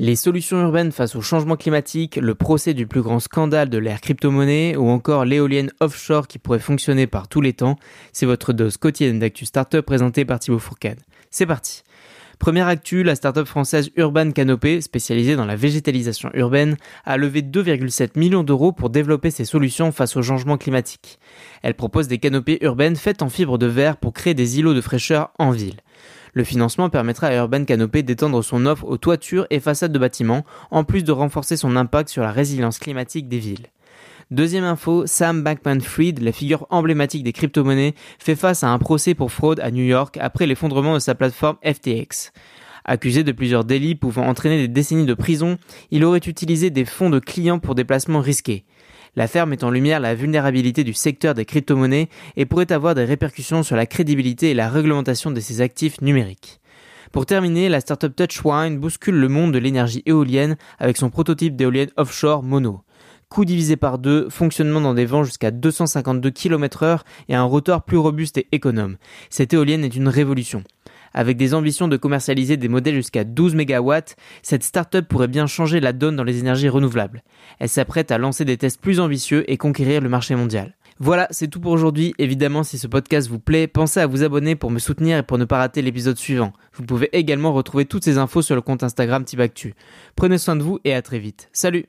Les solutions urbaines face au changement climatique, le procès du plus grand scandale de l'ère crypto-monnaie ou encore l'éolienne offshore qui pourrait fonctionner par tous les temps, c'est votre dose quotidienne d'actu startup présentée par Thibaut Fourcade. C'est parti Première actu, la startup française Urban Canopé, spécialisée dans la végétalisation urbaine, a levé 2,7 millions d'euros pour développer ses solutions face au changement climatique. Elle propose des canopées urbaines faites en fibre de verre pour créer des îlots de fraîcheur en ville. Le financement permettra à Urban Canopé d'étendre son offre aux toitures et façades de bâtiments, en plus de renforcer son impact sur la résilience climatique des villes. Deuxième info, Sam Bankman-Fried, la figure emblématique des crypto-monnaies, fait face à un procès pour fraude à New York après l'effondrement de sa plateforme FTX. Accusé de plusieurs délits pouvant entraîner des décennies de prison, il aurait utilisé des fonds de clients pour des placements risqués. L'affaire met en lumière la vulnérabilité du secteur des crypto-monnaies et pourrait avoir des répercussions sur la crédibilité et la réglementation de ses actifs numériques. Pour terminer, la startup Touchwine bouscule le monde de l'énergie éolienne avec son prototype d'éolienne offshore Mono. Coût divisé par deux, fonctionnement dans des vents jusqu'à 252 km heure et un rotor plus robuste et économe. Cette éolienne est une révolution. Avec des ambitions de commercialiser des modèles jusqu'à 12 MW, cette startup pourrait bien changer la donne dans les énergies renouvelables. Elle s'apprête à lancer des tests plus ambitieux et conquérir le marché mondial. Voilà, c'est tout pour aujourd'hui. Évidemment, si ce podcast vous plaît, pensez à vous abonner pour me soutenir et pour ne pas rater l'épisode suivant. Vous pouvez également retrouver toutes ces infos sur le compte Instagram Tibactu. Prenez soin de vous et à très vite. Salut